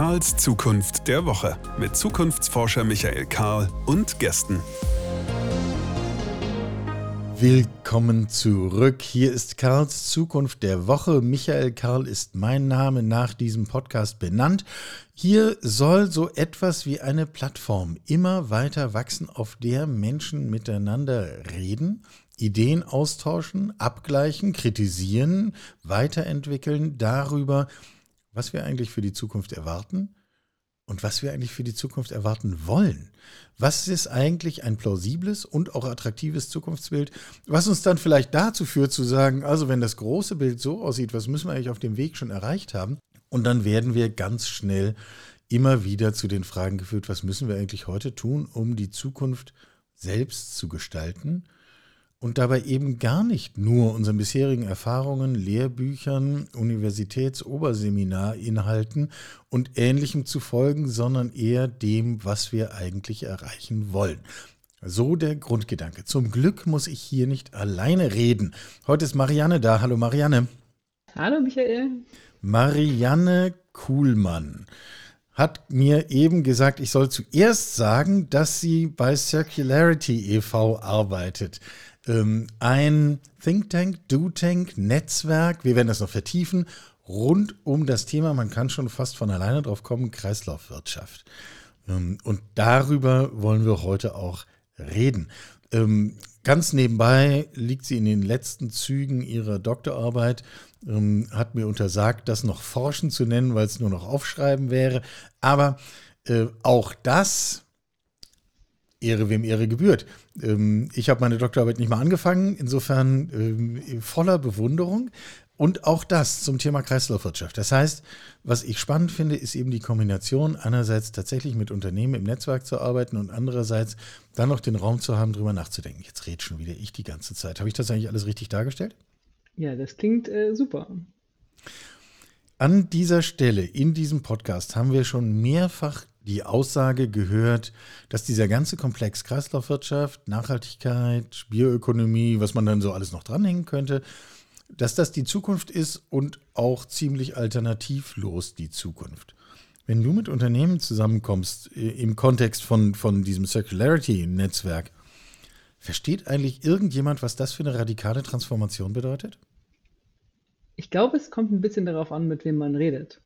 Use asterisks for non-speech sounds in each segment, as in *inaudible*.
Karls Zukunft der Woche mit Zukunftsforscher Michael Karl und Gästen. Willkommen zurück. Hier ist Karls Zukunft der Woche. Michael Karl ist mein Name nach diesem Podcast benannt. Hier soll so etwas wie eine Plattform immer weiter wachsen, auf der Menschen miteinander reden, Ideen austauschen, abgleichen, kritisieren, weiterentwickeln darüber, was wir eigentlich für die Zukunft erwarten und was wir eigentlich für die Zukunft erwarten wollen. Was ist eigentlich ein plausibles und auch attraktives Zukunftsbild, was uns dann vielleicht dazu führt zu sagen, also wenn das große Bild so aussieht, was müssen wir eigentlich auf dem Weg schon erreicht haben? Und dann werden wir ganz schnell immer wieder zu den Fragen geführt, was müssen wir eigentlich heute tun, um die Zukunft selbst zu gestalten und dabei eben gar nicht nur unseren bisherigen Erfahrungen, Lehrbüchern, Universitätsoberseminarinhalten und ähnlichem zu folgen, sondern eher dem, was wir eigentlich erreichen wollen. So der Grundgedanke. Zum Glück muss ich hier nicht alleine reden. Heute ist Marianne da. Hallo Marianne. Hallo Michael. Marianne Kuhlmann hat mir eben gesagt, ich soll zuerst sagen, dass sie bei Circularity e.V. arbeitet ähm, ein Think Tank, Do Tank, Netzwerk, wir werden das noch vertiefen, rund um das Thema, man kann schon fast von alleine drauf kommen, Kreislaufwirtschaft. Ähm, und darüber wollen wir heute auch reden. Ähm, ganz nebenbei liegt sie in den letzten Zügen ihrer Doktorarbeit, ähm, hat mir untersagt, das noch Forschen zu nennen, weil es nur noch Aufschreiben wäre. Aber äh, auch das Ehre wem Ehre gebührt. Ähm, ich habe meine Doktorarbeit nicht mal angefangen, insofern ähm, voller Bewunderung. Und auch das zum Thema Kreislaufwirtschaft. Das heißt, was ich spannend finde, ist eben die Kombination, einerseits tatsächlich mit Unternehmen im Netzwerk zu arbeiten und andererseits dann noch den Raum zu haben, drüber nachzudenken. Jetzt red schon wieder ich die ganze Zeit. Habe ich das eigentlich alles richtig dargestellt? Ja, das klingt äh, super. An dieser Stelle in diesem Podcast haben wir schon mehrfach die Aussage gehört, dass dieser ganze Komplex Kreislaufwirtschaft, Nachhaltigkeit, Bioökonomie, was man dann so alles noch dranhängen könnte, dass das die Zukunft ist und auch ziemlich alternativlos die Zukunft. Wenn du mit Unternehmen zusammenkommst äh, im Kontext von, von diesem Circularity-Netzwerk, versteht eigentlich irgendjemand, was das für eine radikale Transformation bedeutet? Ich glaube, es kommt ein bisschen darauf an, mit wem man redet.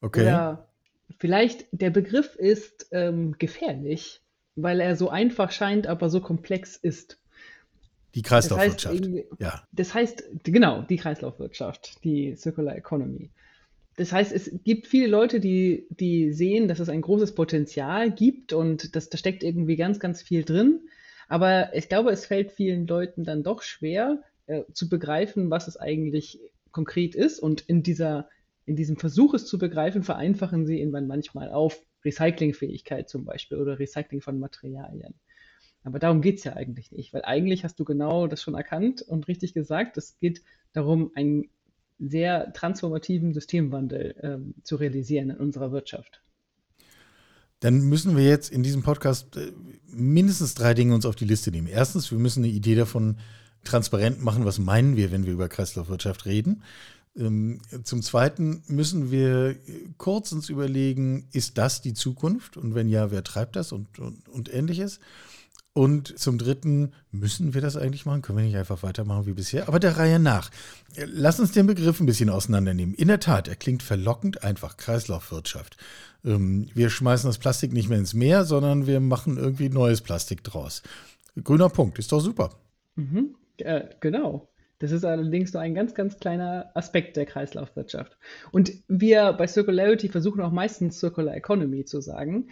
Okay. Oder Vielleicht der Begriff ist ähm, gefährlich, weil er so einfach scheint, aber so komplex ist. Die Kreislaufwirtschaft. Das heißt, ja. Das heißt, genau, die Kreislaufwirtschaft, die Circular Economy. Das heißt, es gibt viele Leute, die, die sehen, dass es ein großes Potenzial gibt und dass da steckt irgendwie ganz, ganz viel drin. Aber ich glaube, es fällt vielen Leuten dann doch schwer äh, zu begreifen, was es eigentlich konkret ist. Und in dieser in diesem Versuch, es zu begreifen, vereinfachen sie ihn manchmal auf Recyclingfähigkeit zum Beispiel oder Recycling von Materialien. Aber darum geht es ja eigentlich nicht, weil eigentlich hast du genau das schon erkannt und richtig gesagt, es geht darum, einen sehr transformativen Systemwandel ähm, zu realisieren in unserer Wirtschaft. Dann müssen wir jetzt in diesem Podcast äh, mindestens drei Dinge uns auf die Liste nehmen. Erstens, wir müssen eine Idee davon transparent machen, was meinen wir, wenn wir über Kreislaufwirtschaft reden. Ähm, zum Zweiten müssen wir kurz uns überlegen, ist das die Zukunft? Und wenn ja, wer treibt das und, und, und ähnliches? Und zum Dritten, müssen wir das eigentlich machen? Können wir nicht einfach weitermachen wie bisher? Aber der Reihe nach. Lass uns den Begriff ein bisschen auseinandernehmen. In der Tat, er klingt verlockend einfach, Kreislaufwirtschaft. Ähm, wir schmeißen das Plastik nicht mehr ins Meer, sondern wir machen irgendwie neues Plastik draus. Grüner Punkt, ist doch super. Mhm, äh, genau. Das ist allerdings nur ein ganz, ganz kleiner Aspekt der Kreislaufwirtschaft. Und wir bei Circularity versuchen auch meistens Circular Economy zu sagen.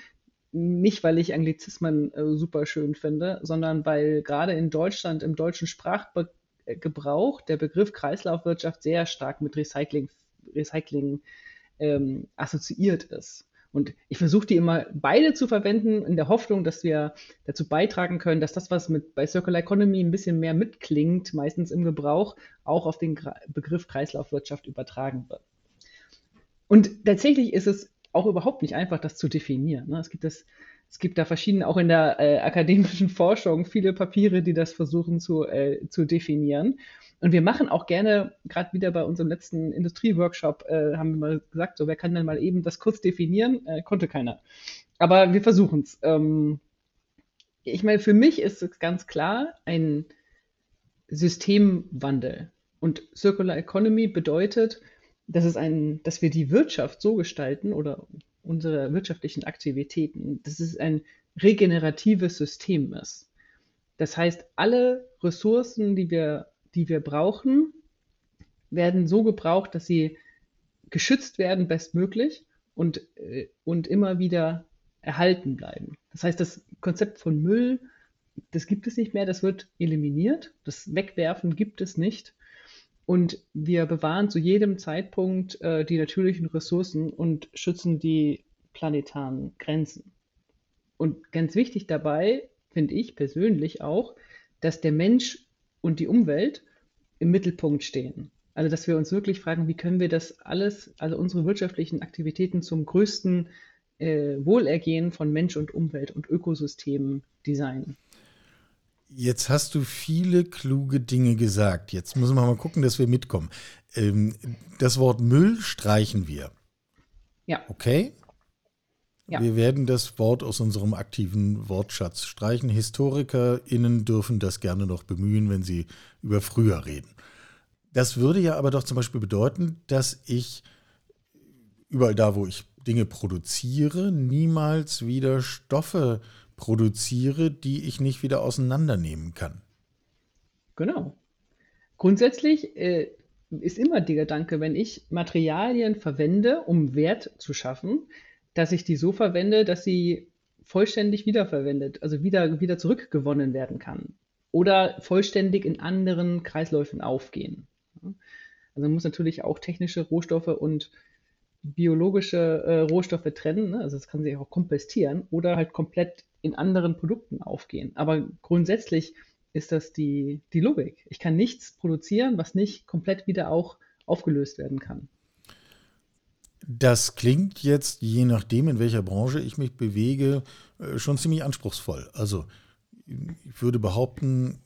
Nicht, weil ich Anglizismen äh, super schön finde, sondern weil gerade in Deutschland im deutschen Sprachgebrauch der Begriff Kreislaufwirtschaft sehr stark mit Recycling, Recycling ähm, assoziiert ist. Und ich versuche die immer beide zu verwenden, in der Hoffnung, dass wir dazu beitragen können, dass das, was mit bei Circular Economy ein bisschen mehr mitklingt, meistens im Gebrauch, auch auf den Begriff Kreislaufwirtschaft übertragen wird. Und tatsächlich ist es auch überhaupt nicht einfach, das zu definieren. Ne? Es gibt das es gibt da verschiedene, auch in der äh, akademischen *laughs* Forschung, viele Papiere, die das versuchen zu, äh, zu definieren. Und wir machen auch gerne, gerade wieder bei unserem letzten Industrieworkshop, äh, haben wir mal gesagt, so wer kann denn mal eben das kurz definieren? Äh, konnte keiner. Aber wir versuchen es. Ähm, ich meine, für mich ist es ganz klar ein Systemwandel. Und Circular Economy bedeutet, dass, es ein, dass wir die Wirtschaft so gestalten oder unsere wirtschaftlichen Aktivitäten, dass es ein regeneratives System ist. Das heißt, alle Ressourcen, die wir, die wir brauchen, werden so gebraucht, dass sie geschützt werden bestmöglich und, äh, und immer wieder erhalten bleiben. Das heißt, das Konzept von Müll, das gibt es nicht mehr, das wird eliminiert. Das Wegwerfen gibt es nicht. Und wir bewahren zu jedem Zeitpunkt äh, die natürlichen Ressourcen und schützen die planetaren Grenzen. Und ganz wichtig dabei finde ich persönlich auch, dass der Mensch und die Umwelt im Mittelpunkt stehen. Also dass wir uns wirklich fragen, wie können wir das alles, also unsere wirtschaftlichen Aktivitäten zum größten äh, Wohlergehen von Mensch und Umwelt und Ökosystemen designen. Jetzt hast du viele kluge Dinge gesagt. Jetzt müssen wir mal gucken, dass wir mitkommen. Ähm, das Wort Müll streichen wir. Ja. Okay? Ja. Wir werden das Wort aus unserem aktiven Wortschatz streichen. HistorikerInnen dürfen das gerne noch bemühen, wenn sie über früher reden. Das würde ja aber doch zum Beispiel bedeuten, dass ich überall da, wo ich Dinge produziere, niemals wieder Stoffe produziere, die ich nicht wieder auseinandernehmen kann. Genau. Grundsätzlich äh, ist immer der Gedanke, wenn ich Materialien verwende, um Wert zu schaffen, dass ich die so verwende, dass sie vollständig wiederverwendet, also wieder, wieder zurückgewonnen werden kann. Oder vollständig in anderen Kreisläufen aufgehen. Also man muss natürlich auch technische Rohstoffe und biologische äh, Rohstoffe trennen, ne? also das kann sich auch kompostieren oder halt komplett in anderen Produkten aufgehen. Aber grundsätzlich ist das die, die Logik. Ich kann nichts produzieren, was nicht komplett wieder auch aufgelöst werden kann. Das klingt jetzt, je nachdem, in welcher Branche ich mich bewege, äh, schon ziemlich anspruchsvoll. Also ich würde behaupten,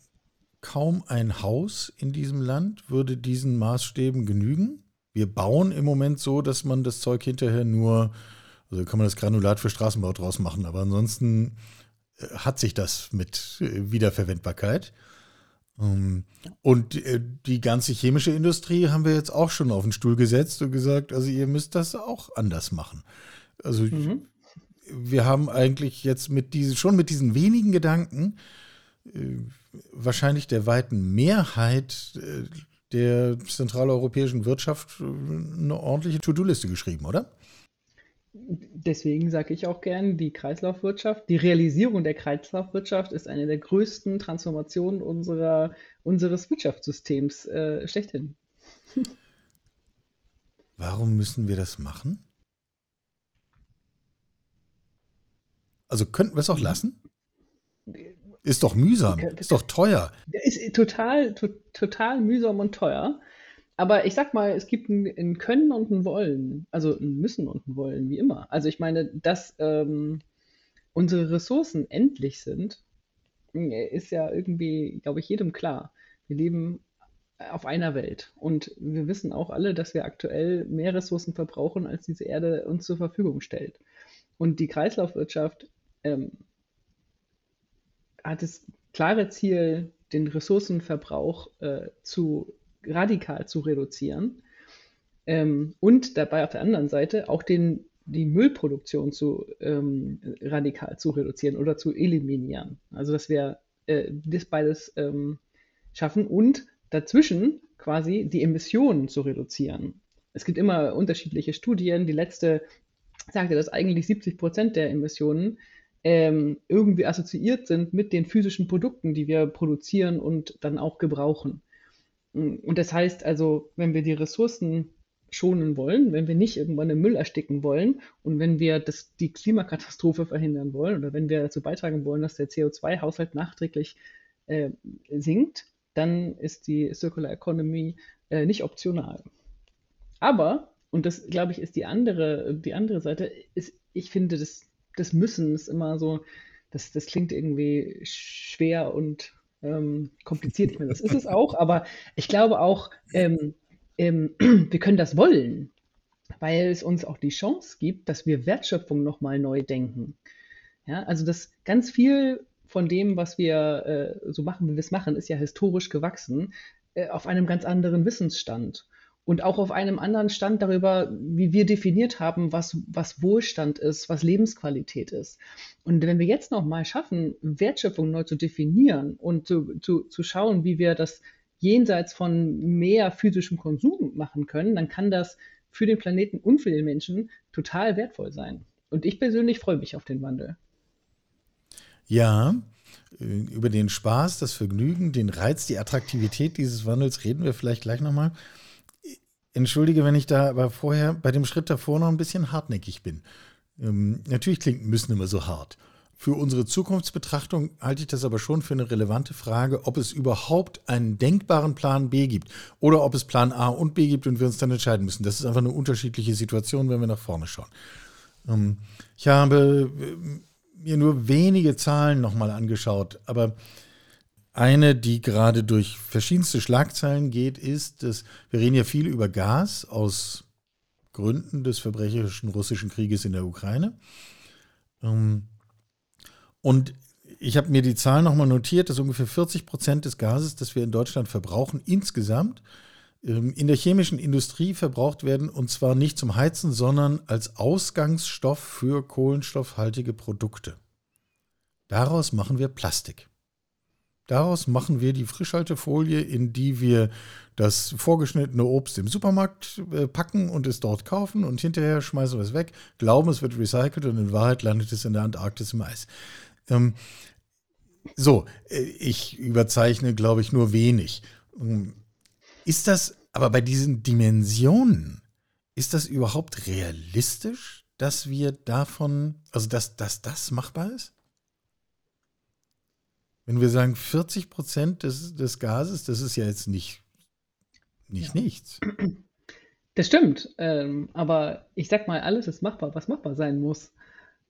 kaum ein Haus in diesem Land würde diesen Maßstäben genügen. Wir bauen im Moment so, dass man das Zeug hinterher nur, also kann man das Granulat für Straßenbau draus machen, aber ansonsten äh, hat sich das mit äh, Wiederverwendbarkeit. Ähm, und äh, die ganze chemische Industrie haben wir jetzt auch schon auf den Stuhl gesetzt und gesagt, also ihr müsst das auch anders machen. Also mhm. wir haben eigentlich jetzt mit diesen, schon mit diesen wenigen Gedanken wahrscheinlich der weiten Mehrheit der zentraleuropäischen Wirtschaft eine ordentliche To-Do-Liste geschrieben, oder? Deswegen sage ich auch gern, die Kreislaufwirtschaft, die Realisierung der Kreislaufwirtschaft ist eine der größten Transformationen unserer, unseres Wirtschaftssystems äh, schlechthin. *laughs* Warum müssen wir das machen? Also könnten wir es auch lassen? Ist doch mühsam, ist doch teuer. Ist total, to, total mühsam und teuer. Aber ich sag mal, es gibt ein, ein, Können und ein Wollen. Also ein Müssen und ein Wollen, wie immer. Also ich meine, dass ähm, unsere Ressourcen endlich sind, ist ja irgendwie, glaube ich, jedem klar. Wir leben auf einer Welt. Und wir wissen auch alle, dass wir aktuell mehr Ressourcen verbrauchen, als diese Erde uns zur Verfügung stellt. Und die Kreislaufwirtschaft ähm, hat das klare Ziel, den Ressourcenverbrauch äh, zu radikal zu reduzieren ähm, und dabei auf der anderen Seite auch den, die Müllproduktion zu ähm, radikal zu reduzieren oder zu eliminieren. Also dass wir äh, das beides ähm, schaffen und dazwischen quasi die Emissionen zu reduzieren. Es gibt immer unterschiedliche Studien. Die letzte sagte, dass eigentlich 70 Prozent der Emissionen ähm, irgendwie assoziiert sind mit den physischen Produkten, die wir produzieren und dann auch gebrauchen. Und das heißt also, wenn wir die Ressourcen schonen wollen, wenn wir nicht irgendwann im Müll ersticken wollen und wenn wir das, die Klimakatastrophe verhindern wollen oder wenn wir dazu beitragen wollen, dass der CO2-Haushalt nachträglich äh, sinkt, dann ist die Circular Economy äh, nicht optional. Aber, und das glaube ich ist die andere, die andere Seite, ist, ich finde das des Müssens immer so, das, das klingt irgendwie schwer und ähm, kompliziert. Ich meine, das ist es auch, aber ich glaube auch, ähm, ähm, *clears throat* wir können das wollen, weil es uns auch die Chance gibt, dass wir Wertschöpfung nochmal neu denken. Ja, also das ganz viel von dem, was wir äh, so machen, wie wir es machen, ist ja historisch gewachsen äh, auf einem ganz anderen Wissensstand und auch auf einem anderen Stand darüber, wie wir definiert haben, was, was Wohlstand ist, was Lebensqualität ist. Und wenn wir jetzt noch mal schaffen, Wertschöpfung neu zu definieren und zu, zu, zu schauen, wie wir das jenseits von mehr physischem Konsum machen können, dann kann das für den Planeten und für den Menschen total wertvoll sein. Und ich persönlich freue mich auf den Wandel. Ja, äh, über den Spaß, das Vergnügen, den Reiz, die Attraktivität dieses Wandels reden wir vielleicht gleich nochmal. Entschuldige, wenn ich da aber vorher bei dem Schritt davor noch ein bisschen hartnäckig bin. Ähm, natürlich klingt müssen immer so hart. Für unsere Zukunftsbetrachtung halte ich das aber schon für eine relevante Frage, ob es überhaupt einen denkbaren Plan B gibt oder ob es Plan A und B gibt und wir uns dann entscheiden müssen. Das ist einfach eine unterschiedliche Situation, wenn wir nach vorne schauen. Ähm, ich habe äh, mir nur wenige Zahlen nochmal angeschaut, aber eine, die gerade durch verschiedenste Schlagzeilen geht, ist, dass wir reden ja viel über Gas aus Gründen des verbrecherischen russischen Krieges in der Ukraine. Ähm, und ich habe mir die Zahl nochmal notiert, dass ungefähr 40 Prozent des Gases, das wir in Deutschland verbrauchen, insgesamt ähm, in der chemischen Industrie verbraucht werden und zwar nicht zum Heizen, sondern als Ausgangsstoff für kohlenstoffhaltige Produkte. Daraus machen wir Plastik. Daraus machen wir die Frischhaltefolie, in die wir das vorgeschnittene Obst im Supermarkt äh, packen und es dort kaufen und hinterher schmeißen wir es weg, glauben, es wird recycelt und in Wahrheit landet es in der Antarktis im Eis. Ähm, so, äh, ich überzeichne, glaube ich, nur wenig. Ähm, ist das aber bei diesen Dimensionen, ist das überhaupt realistisch, dass wir davon, also dass, dass das machbar ist? Wenn wir sagen 40 Prozent des, des Gases, das ist ja jetzt nicht, nicht ja. nichts. Das stimmt, ähm, aber ich sag mal, alles ist machbar, was machbar sein muss.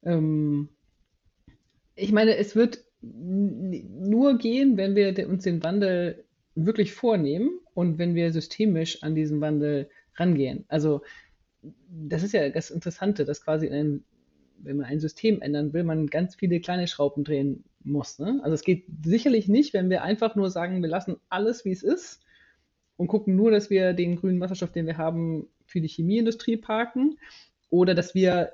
Ähm, ich meine, es wird nur gehen, wenn wir uns den Wandel wirklich vornehmen und wenn wir systemisch an diesen Wandel rangehen. Also das ist ja das Interessante, dass quasi ein, wenn man ein System ändern will, man ganz viele kleine Schrauben drehen muss. Ne? Also es geht sicherlich nicht, wenn wir einfach nur sagen, wir lassen alles, wie es ist und gucken nur, dass wir den grünen Wasserstoff, den wir haben, für die Chemieindustrie parken oder dass wir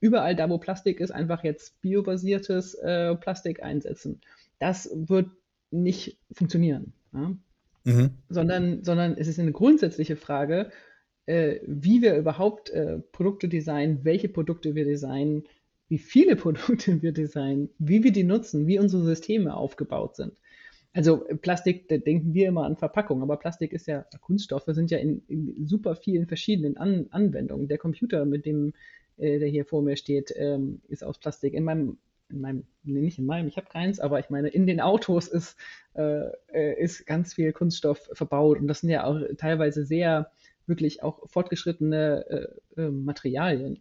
überall da, wo Plastik ist, einfach jetzt biobasiertes äh, Plastik einsetzen. Das wird nicht funktionieren. Ja? Mhm. Sondern, sondern es ist eine grundsätzliche Frage, äh, wie wir überhaupt äh, Produkte designen, welche Produkte wir designen, wie viele *laughs* Produkte wir designen, wie wir die nutzen, wie unsere Systeme aufgebaut sind. Also Plastik, da denken wir immer an Verpackung, aber Plastik ist ja, Kunststoffe sind ja in, in super vielen verschiedenen an Anwendungen. Der Computer, mit dem, äh, der hier vor mir steht, ähm, ist aus Plastik. In meinem, in meinem, nee, nicht in meinem, ich habe keins, aber ich meine, in den Autos ist, äh, äh, ist ganz viel Kunststoff verbaut und das sind ja auch teilweise sehr wirklich auch fortgeschrittene äh, äh, Materialien.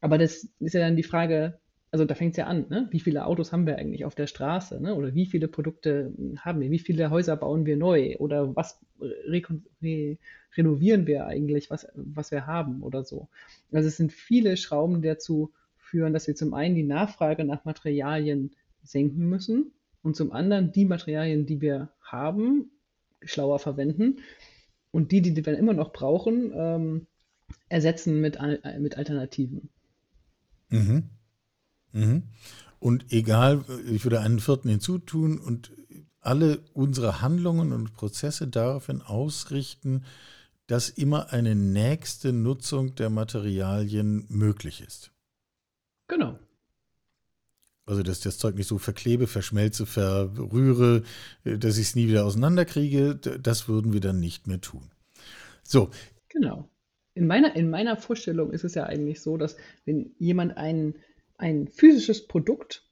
Aber das ist ja dann die Frage, also da fängt es ja an, ne? wie viele Autos haben wir eigentlich auf der Straße ne? oder wie viele Produkte haben wir, wie viele Häuser bauen wir neu oder was re re renovieren wir eigentlich, was, was wir haben oder so. Also es sind viele Schrauben, die dazu führen, dass wir zum einen die Nachfrage nach Materialien senken müssen und zum anderen die Materialien, die wir haben, schlauer verwenden und die, die wir immer noch brauchen, ähm, ersetzen mit, mit Alternativen. Mhm. Mhm. Und egal, ich würde einen vierten hinzutun und alle unsere Handlungen und Prozesse daraufhin ausrichten, dass immer eine nächste Nutzung der Materialien möglich ist. Genau. Also, dass ich das Zeug nicht so verklebe, verschmelze, verrühre, dass ich es nie wieder auseinanderkriege, das würden wir dann nicht mehr tun. So. Genau in meiner, in meiner Vorstellung ist es ja eigentlich so, dass wenn jemand ein, ein physisches Produkt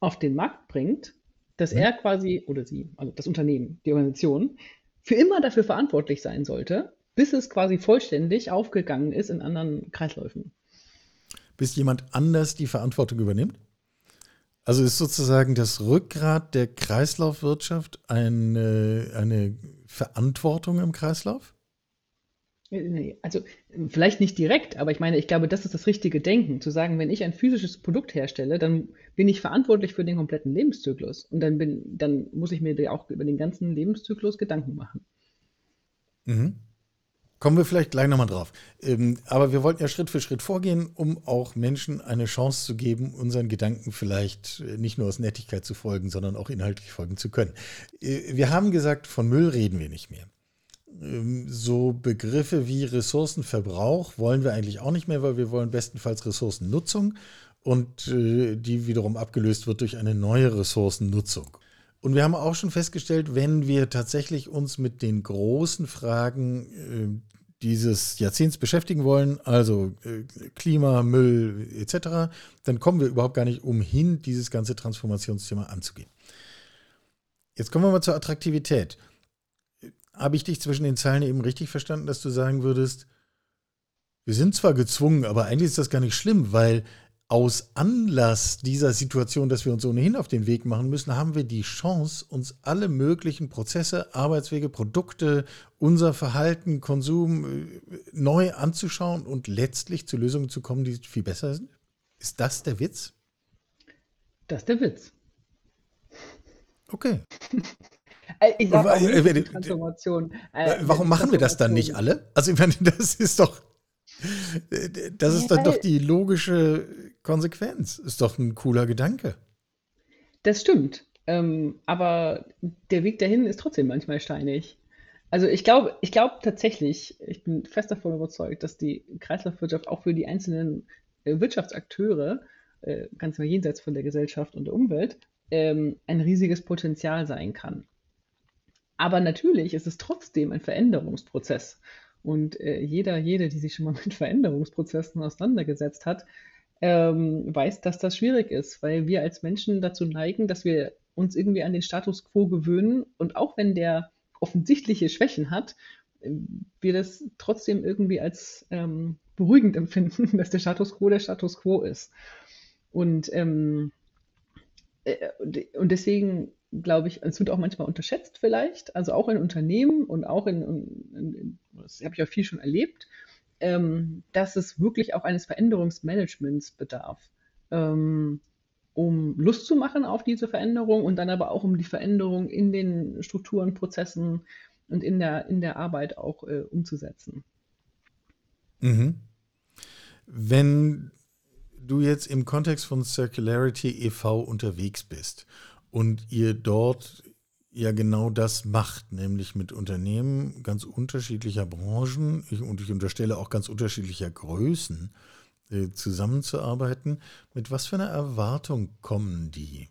auf den Markt bringt, dass mhm. er quasi, oder sie, also das Unternehmen, die Organisation, für immer dafür verantwortlich sein sollte, bis es quasi vollständig aufgegangen ist in anderen Kreisläufen. bis jemand anders die Verantwortung übernimmt? Also ist sozusagen das Rückgrat der Kreislaufwirtschaft eine, eine Verantwortung im Kreislauf? Also vielleicht nicht direkt, aber ich meine, ich glaube, das ist das richtige Denken, zu sagen, wenn ich ein physisches Produkt herstelle, dann bin ich verantwortlich für den kompletten Lebenszyklus und dann bin, dann muss ich mir auch über den ganzen Lebenszyklus Gedanken machen. Mhm. Kommen wir vielleicht gleich nochmal drauf. Ähm, aber wir wollten ja Schritt für Schritt vorgehen, um auch Menschen eine Chance zu geben, unseren Gedanken vielleicht äh, nicht nur aus Nettigkeit zu folgen, sondern auch inhaltlich folgen zu können. Äh, wir haben gesagt, von Müll reden wir nicht mehr. Ähm, so Begriffe wie Ressourcenverbrauch wollen wir eigentlich auch nicht mehr, weil wir wollen bestenfalls Ressourcennutzung und äh, die wiederum abgelöst wird durch eine neue Ressourcennutzung. Und wir haben auch schon festgestellt, wenn wir tatsächlich uns mit den großen Fragen äh, dieses Jahrzehnts beschäftigen wollen, also äh, Klima, Müll etc., dann kommen wir überhaupt gar nicht umhin, dieses ganze Transformationsthema anzugehen. Jetzt kommen wir mal zur Attraktivität habe ich dich zwischen den Zeilen eben richtig verstanden, dass du sagen würdest, wir sind zwar gezwungen, aber eigentlich ist das gar nicht schlimm, weil aus Anlass dieser Situation, dass wir uns ohnehin auf den Weg machen müssen, haben wir die Chance, uns alle möglichen Prozesse, Arbeitswege, Produkte, unser Verhalten, Konsum äh, neu anzuschauen und letztlich zu Lösungen zu kommen, die viel besser sind? Ist das der Witz? Das ist der Witz. Okay. *laughs* Äh, ich sage auch nicht, äh, Transformation. Äh, warum machen wir das dann nicht alle? Also ich meine, *laughs* das ist doch, das ist dann doch die logische Konsequenz. Ist doch ein cooler Gedanke. Das stimmt. Ähm, aber der Weg dahin ist trotzdem manchmal steinig. Also ich glaube, ich glaube tatsächlich, ich bin fest davon überzeugt, dass die Kreislaufwirtschaft auch für die einzelnen Wirtschaftsakteure, ganz mal jenseits von der Gesellschaft und der Umwelt, ähm, ein riesiges Potenzial sein kann. Aber natürlich ist es trotzdem ein Veränderungsprozess. Und äh, jeder, jede, die sich schon mal *laughs* mit Veränderungsprozessen auseinandergesetzt hat, ähm, weiß, dass das schwierig ist, weil wir als Menschen dazu neigen, dass wir uns irgendwie an den Status quo gewöhnen und auch wenn der offensichtliche Schwächen hat, äh, wir das trotzdem irgendwie als ähm, beruhigend empfinden, *laughs* dass der Status quo der Status quo ist. Und, ähm, äh, und deswegen glaube ich, es wird auch manchmal unterschätzt vielleicht, also auch in Unternehmen und auch in, in, in das habe ich auch viel schon erlebt, ähm, dass es wirklich auch eines Veränderungsmanagements bedarf, ähm, um Lust zu machen auf diese Veränderung und dann aber auch um die Veränderung in den Strukturen, Prozessen und in der, in der Arbeit auch äh, umzusetzen. Mhm. Wenn du jetzt im Kontext von Circularity e.V. unterwegs bist und ihr dort ja genau das macht, nämlich mit Unternehmen ganz unterschiedlicher Branchen ich, und ich unterstelle auch ganz unterschiedlicher Größen äh, zusammenzuarbeiten. Mit was für einer Erwartung kommen die?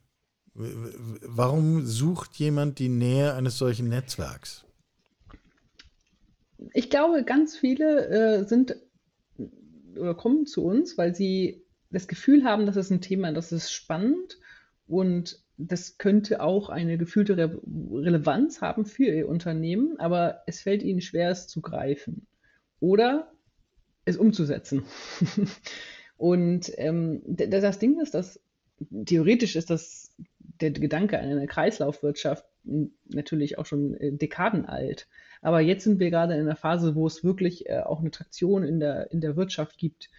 Warum sucht jemand die Nähe eines solchen Netzwerks? Ich glaube, ganz viele äh, sind oder kommen zu uns, weil sie das Gefühl haben, das ist ein Thema, das ist spannend und das könnte auch eine gefühlte Re Relevanz haben für Ihr Unternehmen, aber es fällt Ihnen schwer, es zu greifen oder es umzusetzen. *laughs* Und ähm, das Ding ist, dass theoretisch ist das der Gedanke an eine Kreislaufwirtschaft natürlich auch schon äh, Dekaden alt. Aber jetzt sind wir gerade in einer Phase, wo es wirklich äh, auch eine Traktion in der, in der Wirtschaft gibt,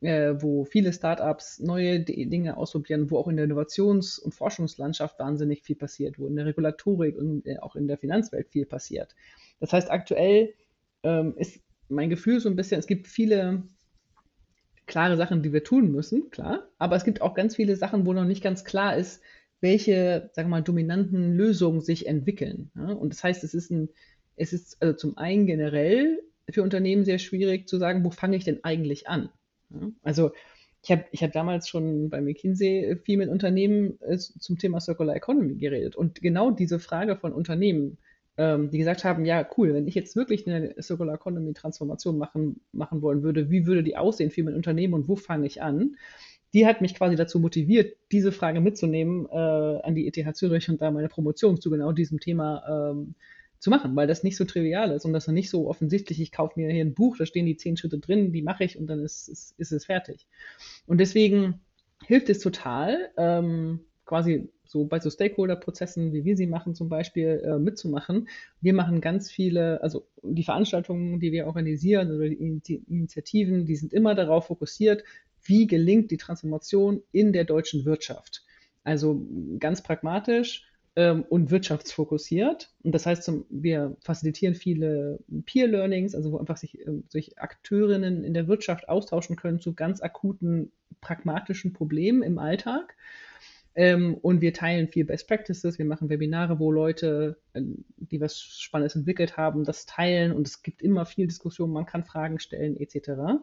äh, wo viele Startups neue Dinge ausprobieren, wo auch in der Innovations- und Forschungslandschaft wahnsinnig viel passiert, wo in der Regulatorik und äh, auch in der Finanzwelt viel passiert. Das heißt, aktuell ähm, ist mein Gefühl so ein bisschen, es gibt viele klare Sachen, die wir tun müssen, klar, aber es gibt auch ganz viele Sachen, wo noch nicht ganz klar ist, welche, sagen wir mal, dominanten Lösungen sich entwickeln. Ja? Und das heißt, es ist ein, es ist also zum einen generell für Unternehmen sehr schwierig zu sagen, wo fange ich denn eigentlich an? Also ich habe ich hab damals schon bei McKinsey viel mit Unternehmen äh, zum Thema Circular Economy geredet. Und genau diese Frage von Unternehmen, ähm, die gesagt haben, ja, cool, wenn ich jetzt wirklich eine Circular Economy Transformation machen, machen wollen würde, wie würde die aussehen für mein Unternehmen und wo fange ich an? Die hat mich quasi dazu motiviert, diese Frage mitzunehmen äh, an die ETH Zürich und da meine Promotion zu genau diesem Thema ähm, zu machen, weil das nicht so trivial ist und das nicht so offensichtlich, ich kaufe mir hier ein Buch, da stehen die zehn Schritte drin, die mache ich und dann ist, ist, ist es fertig. Und deswegen hilft es total, ähm, quasi so bei so Stakeholder-Prozessen, wie wir sie machen, zum Beispiel äh, mitzumachen. Wir machen ganz viele, also die Veranstaltungen, die wir organisieren oder die, die Initiativen, die sind immer darauf fokussiert, wie gelingt die Transformation in der deutschen Wirtschaft. Also ganz pragmatisch ähm, und wirtschaftsfokussiert. Und das heißt, zum, wir facilitieren viele Peer-Learnings, also wo einfach sich, ähm, sich Akteurinnen in der Wirtschaft austauschen können zu ganz akuten pragmatischen Problemen im Alltag. Ähm, und wir teilen viel Best Practices. Wir machen Webinare, wo Leute, äh, die was Spannendes entwickelt haben, das teilen. Und es gibt immer viel Diskussion. Man kann Fragen stellen, etc.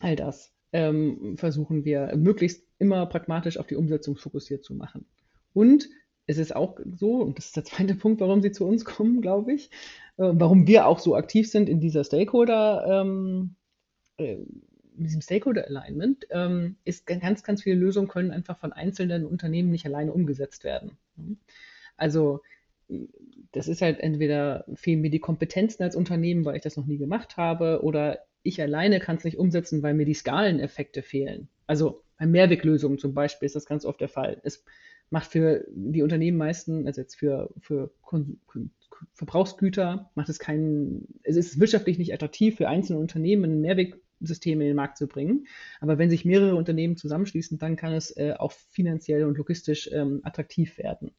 All das ähm, versuchen wir möglichst immer pragmatisch auf die Umsetzung fokussiert zu machen. Und es ist auch so, und das ist der zweite *laughs* Punkt, warum sie zu uns kommen, glaube ich, äh, warum wir auch so aktiv sind in dieser Stakeholder, ähm, äh, diesem Stakeholder Alignment, ähm, ist ganz, ganz viele Lösungen können einfach von einzelnen Unternehmen nicht alleine umgesetzt werden. Also das ist halt entweder fehlen mir die Kompetenzen als Unternehmen, weil ich das noch nie gemacht habe, oder ich alleine kann es nicht umsetzen, weil mir die Skaleneffekte fehlen. Also bei Mehrweglösungen zum Beispiel ist das ganz oft der Fall. Es macht für die Unternehmen meisten, also jetzt für, für Verbrauchsgüter, macht es keinen, es ist wirtschaftlich nicht attraktiv für einzelne Unternehmen ein Mehrwegsystem in den Markt zu bringen. Aber wenn sich mehrere Unternehmen zusammenschließen, dann kann es äh, auch finanziell und logistisch ähm, attraktiv werden.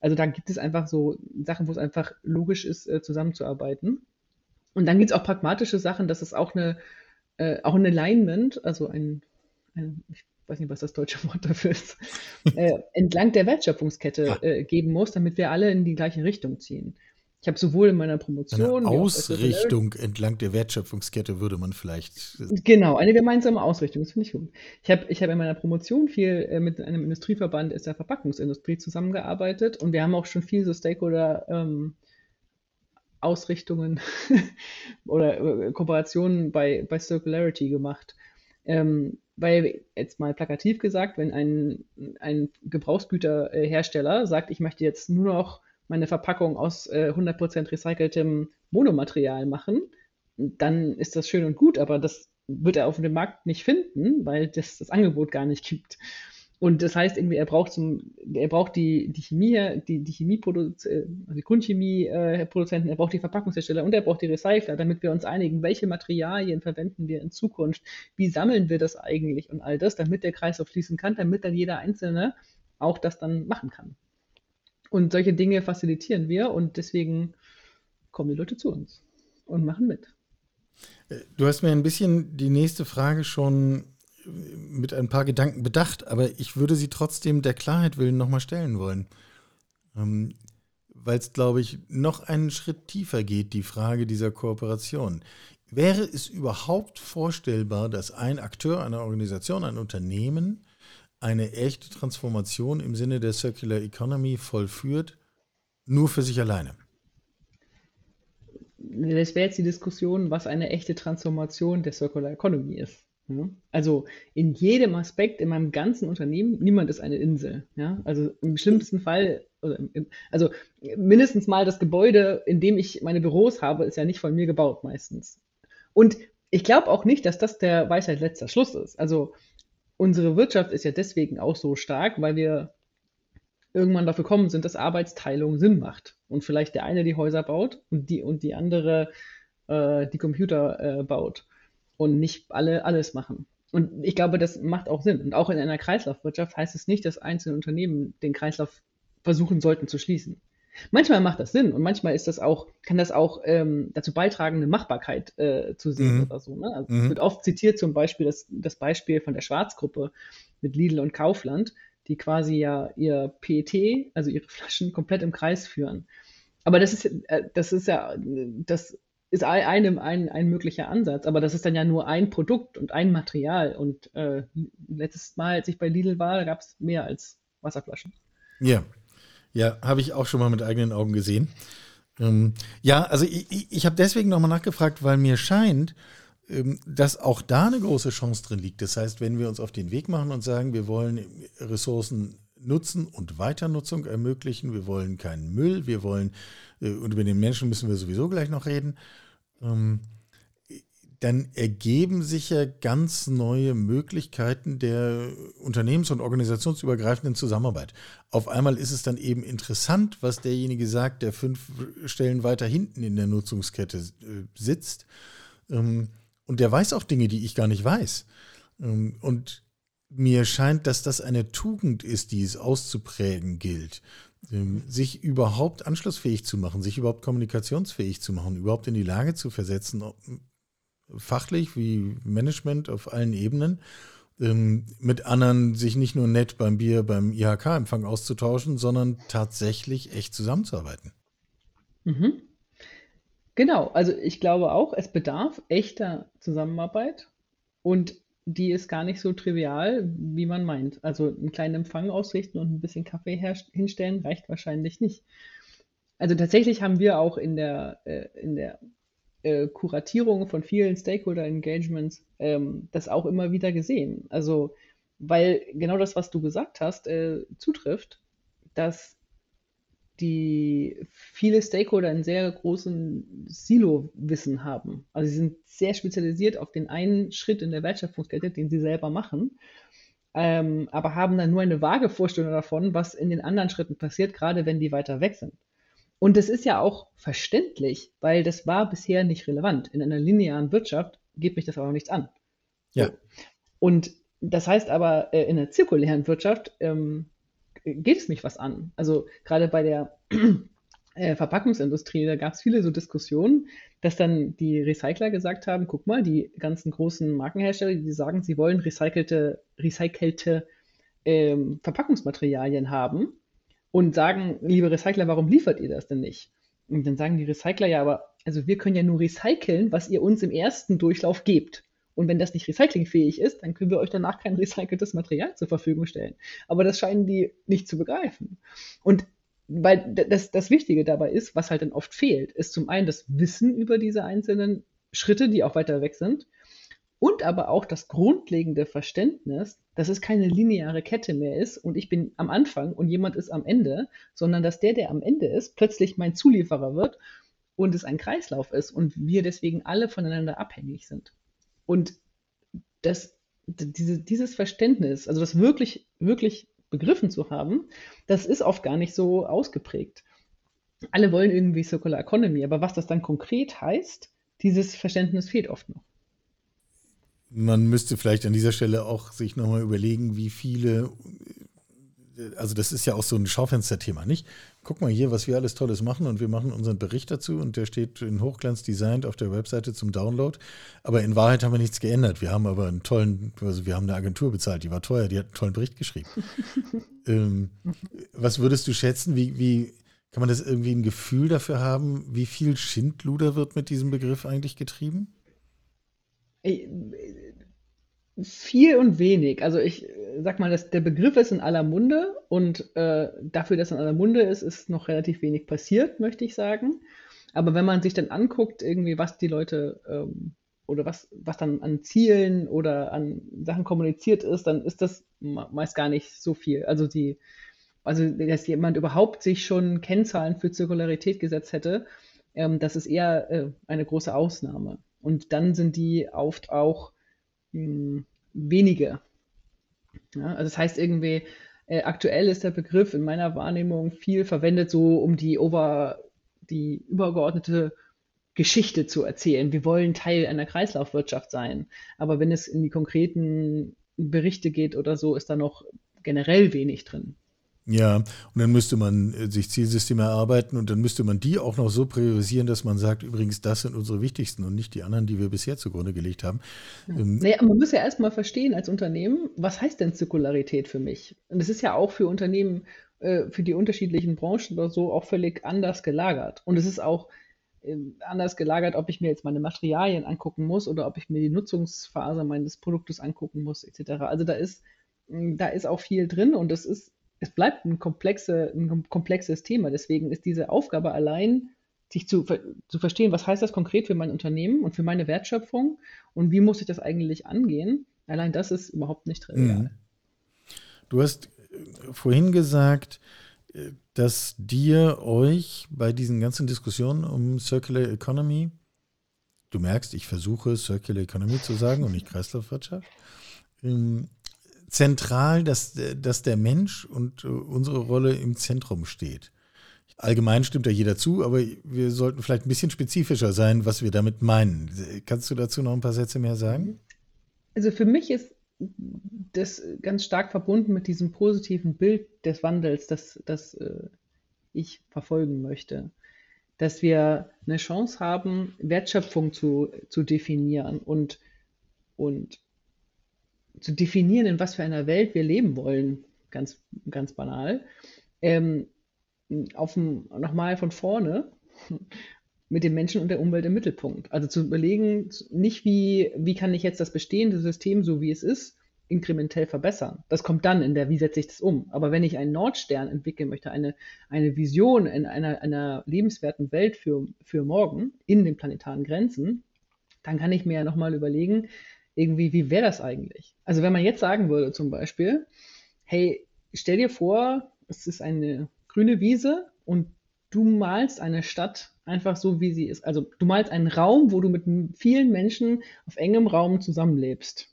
Also da gibt es einfach so Sachen, wo es einfach logisch ist, äh, zusammenzuarbeiten. Und dann gibt es auch pragmatische Sachen, dass es auch eine, äh, auch ein Alignment, also ein, ein, ich weiß nicht, was das deutsche *laughs* Wort dafür ist, äh, entlang der Wertschöpfungskette äh, geben muss, damit wir alle in die gleiche Richtung ziehen. Ich habe sowohl in meiner Promotion. Eine Ausrichtung entlang der Wertschöpfungskette würde man vielleicht. Genau, eine gemeinsame Ausrichtung, das finde ich gut. Ich habe ich hab in meiner Promotion viel äh, mit einem Industrieverband ist der Verpackungsindustrie zusammengearbeitet und wir haben auch schon viel so Stakeholder. Ähm, Ausrichtungen *laughs* oder äh, Kooperationen bei, bei Circularity gemacht. Ähm, weil, jetzt mal plakativ gesagt, wenn ein, ein Gebrauchsgüterhersteller sagt, ich möchte jetzt nur noch meine Verpackung aus äh, 100% recyceltem Monomaterial machen, dann ist das schön und gut, aber das wird er auf dem Markt nicht finden, weil das das Angebot gar nicht gibt. Und das heißt irgendwie, er braucht zum, er braucht die, die Chemie, die, die Chemieproduzenten, also die Grundchemieproduzenten, er braucht die Verpackungshersteller und er braucht die Recycler, damit wir uns einigen, welche Materialien verwenden wir in Zukunft, wie sammeln wir das eigentlich und all das, damit der Kreislauf fließen kann, damit dann jeder Einzelne auch das dann machen kann. Und solche Dinge facilitieren wir und deswegen kommen die Leute zu uns und machen mit. Du hast mir ein bisschen die nächste Frage schon mit ein paar Gedanken bedacht, aber ich würde sie trotzdem der Klarheit willen nochmal stellen wollen. Ähm, Weil es, glaube ich, noch einen Schritt tiefer geht, die Frage dieser Kooperation. Wäre es überhaupt vorstellbar, dass ein Akteur einer Organisation, ein Unternehmen, eine echte Transformation im Sinne der Circular Economy vollführt, nur für sich alleine? Das wäre jetzt die Diskussion, was eine echte Transformation der Circular Economy ist. Ja? Also in jedem Aspekt in meinem ganzen Unternehmen, niemand ist eine Insel. Ja? Also im schlimmsten Fall, also mindestens mal das Gebäude, in dem ich meine Büros habe, ist ja nicht von mir gebaut meistens. Und ich glaube auch nicht, dass das der Weisheit letzter Schluss ist. Also unsere Wirtschaft ist ja deswegen auch so stark, weil wir irgendwann dafür kommen sind, dass Arbeitsteilung Sinn macht. Und vielleicht der eine die Häuser baut und die, und die andere äh, die Computer äh, baut und nicht alle alles machen. Und ich glaube, das macht auch Sinn. Und auch in einer Kreislaufwirtschaft heißt es nicht, dass einzelne Unternehmen den Kreislauf versuchen sollten zu schließen. Manchmal macht das Sinn und manchmal ist das auch, kann das auch ähm, dazu beitragen, eine Machbarkeit äh, zu sehen mhm. oder so. Ne? Also mhm. Es wird oft zitiert zum Beispiel das, das Beispiel von der Schwarzgruppe mit Lidl und Kaufland, die quasi ja ihr PET, also ihre Flaschen, komplett im Kreis führen. Aber das ist, äh, das ist ja, das ist ein, ein, ein möglicher Ansatz, aber das ist dann ja nur ein Produkt und ein Material. Und äh, letztes Mal, als ich bei Lidl war, gab es mehr als Wasserflaschen. Ja, ja, habe ich auch schon mal mit eigenen Augen gesehen. Ähm, ja, also ich, ich habe deswegen nochmal nachgefragt, weil mir scheint, ähm, dass auch da eine große Chance drin liegt. Das heißt, wenn wir uns auf den Weg machen und sagen, wir wollen Ressourcen Nutzen und Weiternutzung ermöglichen. Wir wollen keinen Müll. Wir wollen, äh, und über den Menschen müssen wir sowieso gleich noch reden. Ähm, dann ergeben sich ja ganz neue Möglichkeiten der unternehmens- und organisationsübergreifenden Zusammenarbeit. Auf einmal ist es dann eben interessant, was derjenige sagt, der fünf Stellen weiter hinten in der Nutzungskette äh, sitzt. Ähm, und der weiß auch Dinge, die ich gar nicht weiß. Ähm, und mir scheint, dass das eine Tugend ist, die es auszuprägen gilt. Ähm, sich überhaupt anschlussfähig zu machen, sich überhaupt kommunikationsfähig zu machen, überhaupt in die Lage zu versetzen, fachlich wie Management auf allen Ebenen, ähm, mit anderen sich nicht nur nett beim Bier, beim IHK-Empfang auszutauschen, sondern tatsächlich echt zusammenzuarbeiten. Mhm. Genau, also ich glaube auch, es bedarf echter Zusammenarbeit und die ist gar nicht so trivial, wie man meint. Also einen kleinen Empfang ausrichten und ein bisschen Kaffee hinstellen reicht wahrscheinlich nicht. Also tatsächlich haben wir auch in der, äh, in der äh, Kuratierung von vielen Stakeholder-Engagements ähm, das auch immer wieder gesehen. Also, weil genau das, was du gesagt hast, äh, zutrifft, dass die viele Stakeholder einen sehr großen Silo-Wissen haben. Also sie sind sehr spezialisiert auf den einen Schritt in der Wertschöpfungskette, den sie selber machen, ähm, aber haben dann nur eine vage Vorstellung davon, was in den anderen Schritten passiert, gerade wenn die weiter weg sind. Und das ist ja auch verständlich, weil das war bisher nicht relevant. In einer linearen Wirtschaft geht mich das aber nichts an. Ja. Und das heißt aber, äh, in einer zirkulären Wirtschaft ähm, geht es mich was an. Also gerade bei der *clears throat* äh, Verpackungsindustrie, da gab es viele so Diskussionen, dass dann die Recycler gesagt haben, guck mal, die ganzen großen Markenhersteller, die sagen, sie wollen recycelte, recycelte ähm, Verpackungsmaterialien haben und sagen, liebe Recycler, warum liefert ihr das denn nicht? Und dann sagen die Recycler, ja, aber also wir können ja nur recyceln, was ihr uns im ersten Durchlauf gebt. Und wenn das nicht recyclingfähig ist, dann können wir euch danach kein recyceltes Material zur Verfügung stellen. Aber das scheinen die nicht zu begreifen. Und weil das, das Wichtige dabei ist, was halt dann oft fehlt, ist zum einen das Wissen über diese einzelnen Schritte, die auch weiter weg sind und aber auch das grundlegende Verständnis, dass es keine lineare Kette mehr ist und ich bin am Anfang und jemand ist am Ende, sondern dass der, der am Ende ist, plötzlich mein Zulieferer wird und es ein Kreislauf ist und wir deswegen alle voneinander abhängig sind. Und das, diese, dieses Verständnis, also das wirklich, wirklich begriffen zu haben, das ist oft gar nicht so ausgeprägt. Alle wollen irgendwie Circular Economy, aber was das dann konkret heißt, dieses Verständnis fehlt oft noch man müsste vielleicht an dieser Stelle auch sich nochmal überlegen, wie viele, also das ist ja auch so ein Schaufensterthema, nicht? Guck mal hier, was wir alles Tolles machen und wir machen unseren Bericht dazu und der steht in Hochglanz designt auf der Webseite zum Download. Aber in Wahrheit haben wir nichts geändert. Wir haben aber einen tollen, also wir haben eine Agentur bezahlt, die war teuer, die hat einen tollen Bericht geschrieben. *laughs* ähm, was würdest du schätzen, wie, wie kann man das irgendwie ein Gefühl dafür haben, wie viel Schindluder wird mit diesem Begriff eigentlich getrieben? Viel und wenig. Also ich sag mal, dass der Begriff ist in aller Munde und äh, dafür, dass in aller Munde ist, ist noch relativ wenig passiert, möchte ich sagen. Aber wenn man sich dann anguckt, irgendwie, was die Leute ähm, oder was, was dann an Zielen oder an Sachen kommuniziert ist, dann ist das meist gar nicht so viel. Also die, also dass jemand überhaupt sich schon Kennzahlen für Zirkularität gesetzt hätte, ähm, das ist eher äh, eine große Ausnahme. Und dann sind die oft auch mh, hm, wenige. Ja, also das heißt irgendwie, äh, aktuell ist der Begriff in meiner Wahrnehmung viel verwendet, so um die, over, die übergeordnete Geschichte zu erzählen. Wir wollen Teil einer Kreislaufwirtschaft sein. Aber wenn es in die konkreten Berichte geht oder so, ist da noch generell wenig drin. Ja, und dann müsste man äh, sich Zielsysteme erarbeiten und dann müsste man die auch noch so priorisieren, dass man sagt, übrigens, das sind unsere wichtigsten und nicht die anderen, die wir bisher zugrunde gelegt haben. Ja. Ähm, naja, man muss ja erstmal verstehen als Unternehmen, was heißt denn Zirkularität für mich? Und es ist ja auch für Unternehmen, äh, für die unterschiedlichen Branchen oder so auch völlig anders gelagert. Und es ist auch ähm, anders gelagert, ob ich mir jetzt meine Materialien angucken muss oder ob ich mir die Nutzungsphase meines Produktes angucken muss, etc. Also da ist, da ist auch viel drin und es ist es bleibt ein, komplexe, ein komplexes Thema. Deswegen ist diese Aufgabe allein, sich zu, zu verstehen, was heißt das konkret für mein Unternehmen und für meine Wertschöpfung und wie muss ich das eigentlich angehen, allein das ist überhaupt nicht trivial. Mhm. Du hast vorhin gesagt, äh, dass dir euch bei diesen ganzen Diskussionen um Circular Economy, du merkst, ich versuche Circular Economy zu sagen und nicht Kreislaufwirtschaft, ähm, zentral, dass, dass der Mensch und äh, unsere Rolle im Zentrum steht. Allgemein stimmt da jeder zu, aber wir sollten vielleicht ein bisschen spezifischer sein, was wir damit meinen. Kannst du dazu noch ein paar Sätze mehr sagen? Also für mich ist das ganz stark verbunden mit diesem positiven Bild des Wandels, das, das äh, ich verfolgen möchte. Dass wir eine Chance haben, Wertschöpfung zu, zu definieren und, und zu definieren, in was für einer Welt wir leben wollen, ganz, ganz banal. Ähm, nochmal von vorne mit dem Menschen und der Umwelt im Mittelpunkt. Also zu überlegen, nicht wie, wie kann ich jetzt das bestehende System, so wie es ist, inkrementell verbessern. Das kommt dann in der, wie setze ich das um. Aber wenn ich einen Nordstern entwickeln möchte, eine, eine Vision in einer, einer lebenswerten Welt für, für morgen in den planetaren Grenzen, dann kann ich mir ja nochmal überlegen, irgendwie, wie wäre das eigentlich? Also wenn man jetzt sagen würde zum Beispiel, hey, stell dir vor, es ist eine grüne Wiese und du malst eine Stadt einfach so, wie sie ist. Also du malst einen Raum, wo du mit vielen Menschen auf engem Raum zusammenlebst.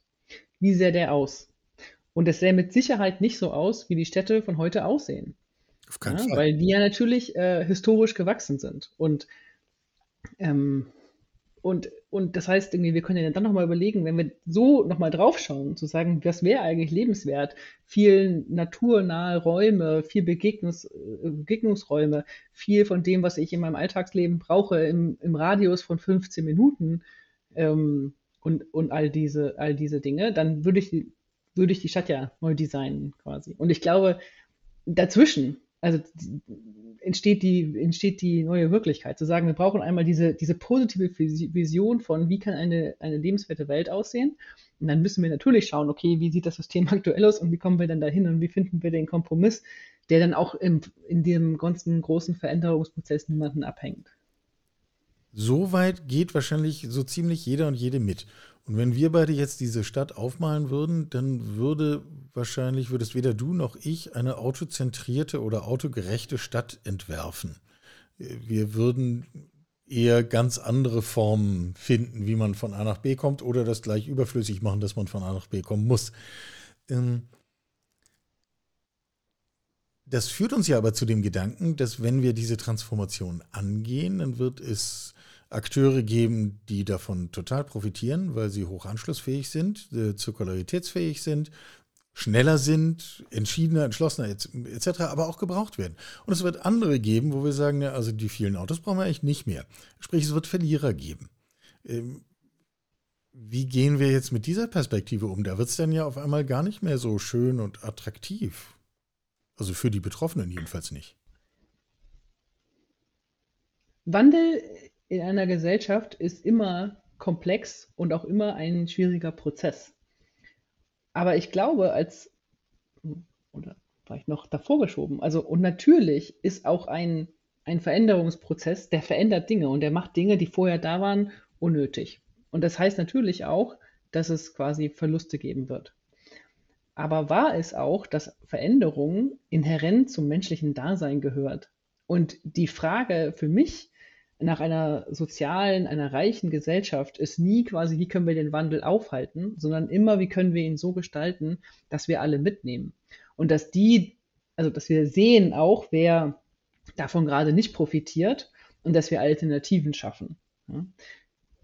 Wie sähe der aus? Und es sähe mit Sicherheit nicht so aus, wie die Städte von heute aussehen. Auf keinen ja, Fall. Weil die ja natürlich äh, historisch gewachsen sind. Und ähm, und, und das heißt, irgendwie, wir können ja dann nochmal überlegen, wenn wir so nochmal draufschauen, zu sagen, was wäre eigentlich lebenswert? Viel naturnahe Räume, viel Begegnungs, äh, Begegnungsräume, viel von dem, was ich in meinem Alltagsleben brauche, im, im Radius von 15 Minuten ähm, und, und all, diese, all diese Dinge, dann würde ich, würde ich die Stadt ja neu designen quasi. Und ich glaube, dazwischen, also entsteht die, entsteht die neue Wirklichkeit. Zu sagen, wir brauchen einmal diese, diese positive Vision von, wie kann eine, eine lebenswerte Welt aussehen. Und dann müssen wir natürlich schauen, okay, wie sieht das System *laughs* aktuell aus und wie kommen wir dann dahin und wie finden wir den Kompromiss, der dann auch im, in dem ganzen großen Veränderungsprozess niemanden abhängt. So weit geht wahrscheinlich so ziemlich jeder und jede mit. Und wenn wir beide jetzt diese Stadt aufmalen würden, dann würde wahrscheinlich, würdest weder du noch ich eine autozentrierte oder autogerechte Stadt entwerfen. Wir würden eher ganz andere Formen finden, wie man von A nach B kommt oder das gleich überflüssig machen, dass man von A nach B kommen muss. Ähm, das führt uns ja aber zu dem Gedanken, dass wenn wir diese Transformation angehen, dann wird es Akteure geben, die davon total profitieren, weil sie hoch anschlussfähig sind, äh, zirkularitätsfähig sind, schneller sind, entschiedener, entschlossener etc., aber auch gebraucht werden. Und es wird andere geben, wo wir sagen, ja, also die vielen Autos brauchen wir eigentlich nicht mehr. Sprich, es wird Verlierer geben. Ähm, wie gehen wir jetzt mit dieser Perspektive um? Da wird es dann ja auf einmal gar nicht mehr so schön und attraktiv. Also für die Betroffenen jedenfalls nicht. Wandel in einer Gesellschaft ist immer komplex und auch immer ein schwieriger Prozess. Aber ich glaube, als, oder war ich noch davor geschoben, also und natürlich ist auch ein, ein Veränderungsprozess, der verändert Dinge und der macht Dinge, die vorher da waren, unnötig. Und das heißt natürlich auch, dass es quasi Verluste geben wird. Aber wahr ist auch, dass Veränderung inhärent zum menschlichen Dasein gehört. Und die Frage für mich nach einer sozialen, einer reichen Gesellschaft ist nie quasi, wie können wir den Wandel aufhalten, sondern immer, wie können wir ihn so gestalten, dass wir alle mitnehmen. Und dass die, also dass wir sehen auch, wer davon gerade nicht profitiert und dass wir Alternativen schaffen.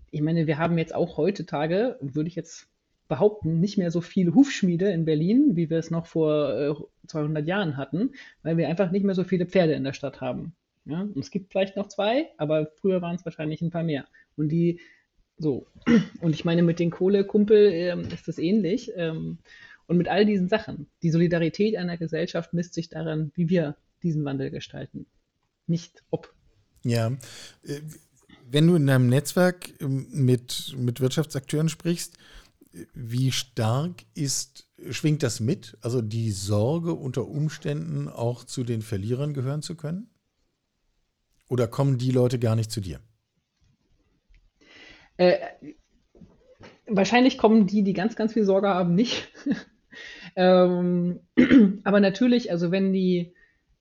Ich meine, wir haben jetzt auch heutzutage, würde ich jetzt behaupten, nicht mehr so viele Hufschmiede in Berlin, wie wir es noch vor 200 äh, Jahren hatten, weil wir einfach nicht mehr so viele Pferde in der Stadt haben. Ja? Und es gibt vielleicht noch zwei, aber früher waren es wahrscheinlich ein paar mehr. Und die, so. *clears throat* Und ich meine, mit den Kohlekumpel ähm, ist das ähnlich. Ähm, und mit all diesen Sachen. Die Solidarität einer Gesellschaft misst sich daran, wie wir diesen Wandel gestalten. Nicht ob. Ja. Äh, wenn du in deinem Netzwerk ähm, mit, mit Wirtschaftsakteuren sprichst, wie stark ist, schwingt das mit? Also die Sorge, unter Umständen auch zu den Verlierern gehören zu können? Oder kommen die Leute gar nicht zu dir? Äh, wahrscheinlich kommen die, die ganz, ganz viel Sorge haben, nicht. *laughs* Ähm, *clears throat* aber natürlich, also wenn die,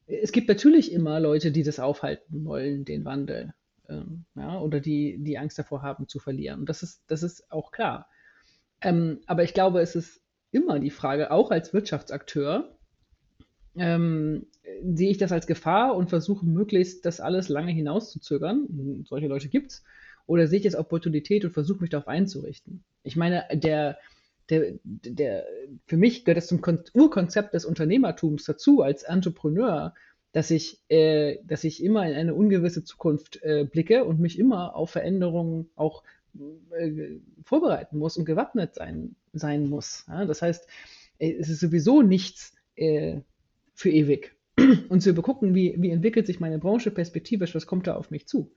es gibt natürlich immer Leute, die das aufhalten wollen, den Wandel. Ähm, ja, oder die, die Angst davor haben zu verlieren. Und das ist, das ist auch klar. Ähm, aber ich glaube, es ist immer die Frage, auch als Wirtschaftsakteur, ähm, sehe ich das als Gefahr und versuche möglichst das alles lange hinauszuzögern. Solche Leute gibt es. Oder sehe ich es Opportunität und versuche mich darauf einzurichten. Ich meine, der, der, der, für mich gehört es zum Urkonzept des Unternehmertums dazu, als Entrepreneur, dass ich, äh, dass ich immer in eine ungewisse Zukunft äh, blicke und mich immer auf Veränderungen auch äh, vorbereiten muss und gewappnet sein, sein muss. Ja? Das heißt, äh, es ist sowieso nichts äh, für ewig. Und zu begucken, wie, wie entwickelt sich meine Branche perspektivisch, was kommt da auf mich zu.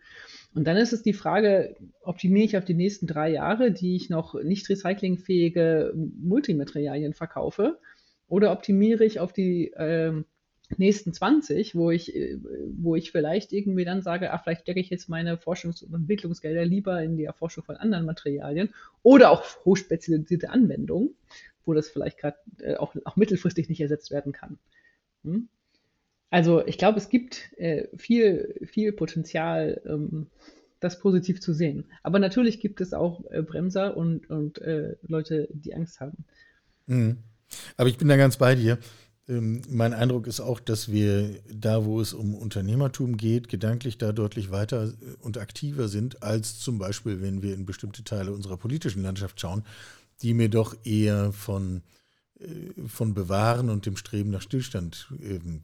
Und dann ist es die Frage, optimiere ich auf die nächsten drei Jahre, die ich noch nicht recyclingfähige Multimaterialien verkaufe, oder optimiere ich auf die äh, nächsten 20, wo ich, äh, wo ich vielleicht irgendwie dann sage, ach, vielleicht stecke ich jetzt meine Forschungs- und Entwicklungsgelder lieber in die Erforschung von anderen Materialien oder auch hochspezialisierte Anwendungen, wo das vielleicht gerade äh, auch, auch mittelfristig nicht ersetzt werden kann. Hm? Also ich glaube, es gibt äh, viel, viel Potenzial, ähm, das positiv zu sehen. Aber natürlich gibt es auch äh, Bremser und, und äh, Leute, die Angst haben. Mhm. Aber ich bin da ganz bei dir. Ähm, mein Eindruck ist auch, dass wir da, wo es um Unternehmertum geht, gedanklich da deutlich weiter äh, und aktiver sind, als zum Beispiel, wenn wir in bestimmte Teile unserer politischen Landschaft schauen, die mir doch eher von, von Bewahren und dem Streben nach Stillstand ähm,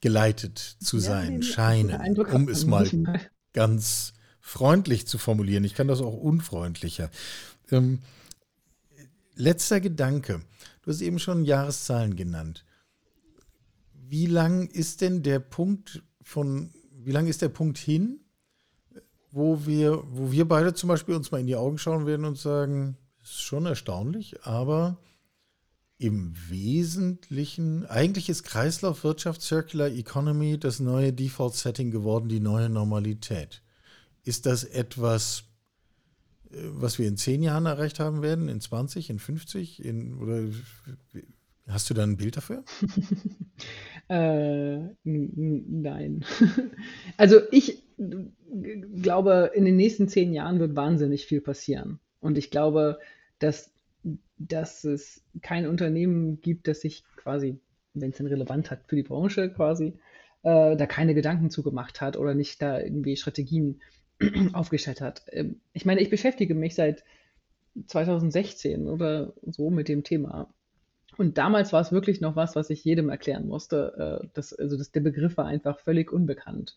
geleitet zu sein, ja, scheinen, um es mal ganz freundlich zu formulieren. Ich kann das auch unfreundlicher. Ähm, letzter Gedanke. Du hast eben schon Jahreszahlen genannt. Wie lang ist denn der Punkt von, wie lang ist der Punkt hin, wo wir, wo wir beide zum Beispiel uns mal in die Augen schauen werden und sagen, ist schon erstaunlich, aber im Wesentlichen, eigentlich ist Kreislaufwirtschaft, Circular Economy das neue Default Setting geworden, die neue Normalität. Ist das etwas, was wir in zehn Jahren erreicht haben werden, in 20, in 50, in, oder hast du da ein Bild dafür? *laughs* äh, nein. *laughs* also ich glaube, in den nächsten zehn Jahren wird wahnsinnig viel passieren. Und ich glaube, dass, dass es kein Unternehmen gibt, das sich quasi, wenn es denn relevant hat für die Branche quasi, äh, da keine Gedanken zugemacht hat oder nicht da irgendwie Strategien *clears throat* aufgestellt hat. Ähm, ich meine, ich beschäftige mich seit 2016 oder so mit dem Thema. Und damals war es wirklich noch was, was ich jedem erklären musste. Äh, das, also das, der Begriff war einfach völlig unbekannt.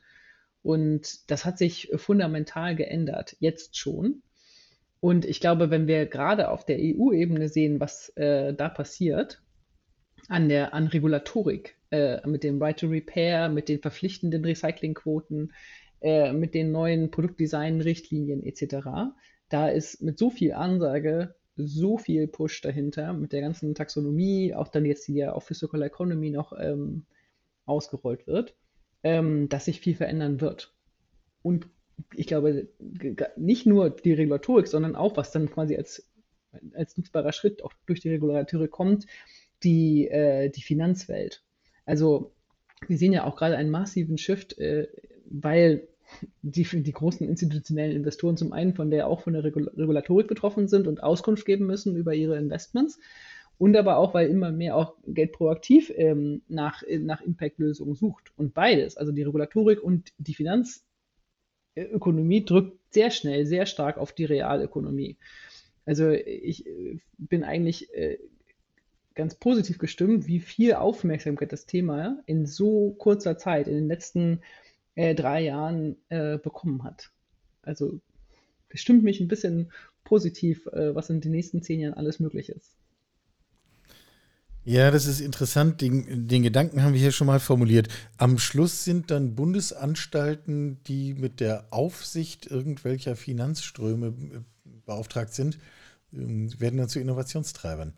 Und das hat sich fundamental geändert, jetzt schon. Und ich glaube, wenn wir gerade auf der EU-Ebene sehen, was äh, da passiert, an der an Regulatorik, äh, mit dem Right to Repair, mit den verpflichtenden Recyclingquoten, äh, mit den neuen Produktdesign-Richtlinien etc. Da ist mit so viel Ansage so viel Push dahinter, mit der ganzen Taxonomie, auch dann jetzt die ja für Circular Economy noch ähm, ausgerollt wird, ähm, dass sich viel verändern wird. Und ich glaube, nicht nur die Regulatorik, sondern auch, was dann quasi als, als nutzbarer Schritt auch durch die Regulatorik kommt, die, äh, die Finanzwelt. Also wir sehen ja auch gerade einen massiven Shift äh, weil die, die großen institutionellen Investoren zum einen von der auch von der Regulatorik betroffen sind und Auskunft geben müssen über ihre Investments und aber auch, weil immer mehr auch Geld proaktiv ähm, nach, nach Impact-Lösungen sucht. Und beides, also die Regulatorik und die Finanzökonomie, drückt sehr schnell, sehr stark auf die Realökonomie. Also ich äh, bin eigentlich äh, ganz positiv gestimmt, wie viel Aufmerksamkeit das Thema in so kurzer Zeit, in den letzten äh, drei Jahren bekommen hat. Also bestimmt mich ein bisschen positiv, was in den nächsten zehn Jahren alles möglich ist. Ja, das ist interessant. Den, den, Gedanken haben wir hier schon mal formuliert. Am Schluss sind dann Bundesanstalten, die mit der Aufsicht irgendwelcher Finanzströme äh, beauftragt sind, ähm, werden dann zu Innovationstreibern.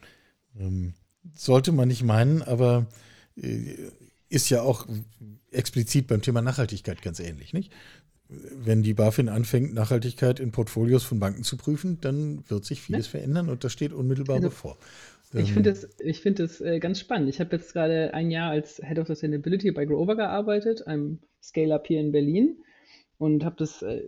Ähm, sollte man nicht meinen, aber äh, ist ja auch explizit beim Thema Nachhaltigkeit ganz ähnlich, nicht? Wenn die BaFin anfängt, Nachhaltigkeit in Portfolios von Banken zu prüfen, dann wird sich vieles ne? verändern und das steht unmittelbar also, bevor. Ich finde es find äh, ganz spannend. Ich habe jetzt gerade ein Jahr als Head of Sustainability bei Grover gearbeitet, einem Scale-Up hier in Berlin und habe das äh,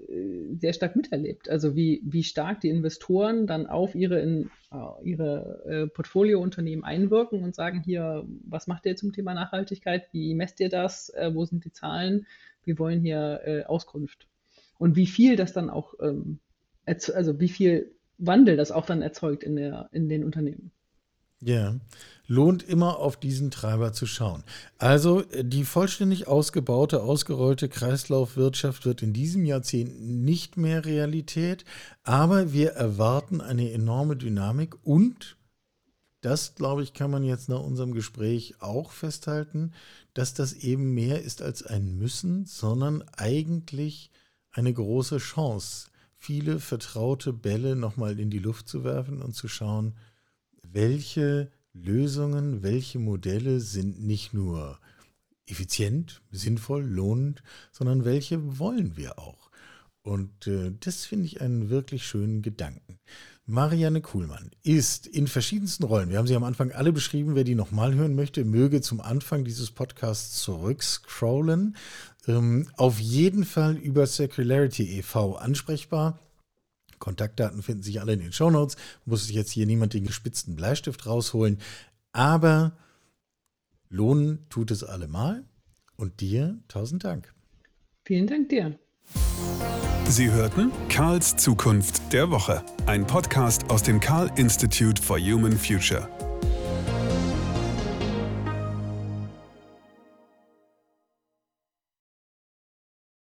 sehr stark miterlebt. Also wie, wie stark die Investoren dann auf ihre, in, uh, ihre äh, Portfoliounternehmen einwirken und sagen, hier, was macht ihr zum Thema Nachhaltigkeit? Wie messt ihr das? Äh, wo sind die Zahlen? Wir wollen hier äh, Auskunft. Und wie viel das dann auch, ähm, also wie viel Wandel das auch dann erzeugt in, der, in den Unternehmen. Ja, lohnt immer auf diesen Treiber zu schauen. Also die vollständig ausgebaute, ausgerollte Kreislaufwirtschaft wird in diesem Jahrzehnt nicht mehr Realität, aber wir erwarten eine enorme Dynamik und das, glaube ich, kann man jetzt nach unserem Gespräch auch festhalten, dass das eben mehr ist als ein Müssen, sondern eigentlich eine große Chance, viele vertraute Bälle nochmal in die Luft zu werfen und zu schauen, welche Lösungen, welche Modelle sind nicht nur effizient, sinnvoll, lohnend, sondern welche wollen wir auch. Und äh, das finde ich einen wirklich schönen Gedanken. Marianne Kuhlmann ist in verschiedensten Rollen, wir haben sie am Anfang alle beschrieben, wer die nochmal hören möchte, möge zum Anfang dieses Podcasts zurückscrollen. Ähm, auf jeden Fall über Circularity e.V. ansprechbar. Kontaktdaten finden sich alle in den Shownotes. Muss sich jetzt hier niemand den gespitzten Bleistift rausholen. Aber lohnen tut es allemal. Und dir tausend Dank. Vielen Dank dir. Sie hörten Karls Zukunft der Woche, ein Podcast aus dem Karl Institute for Human Future.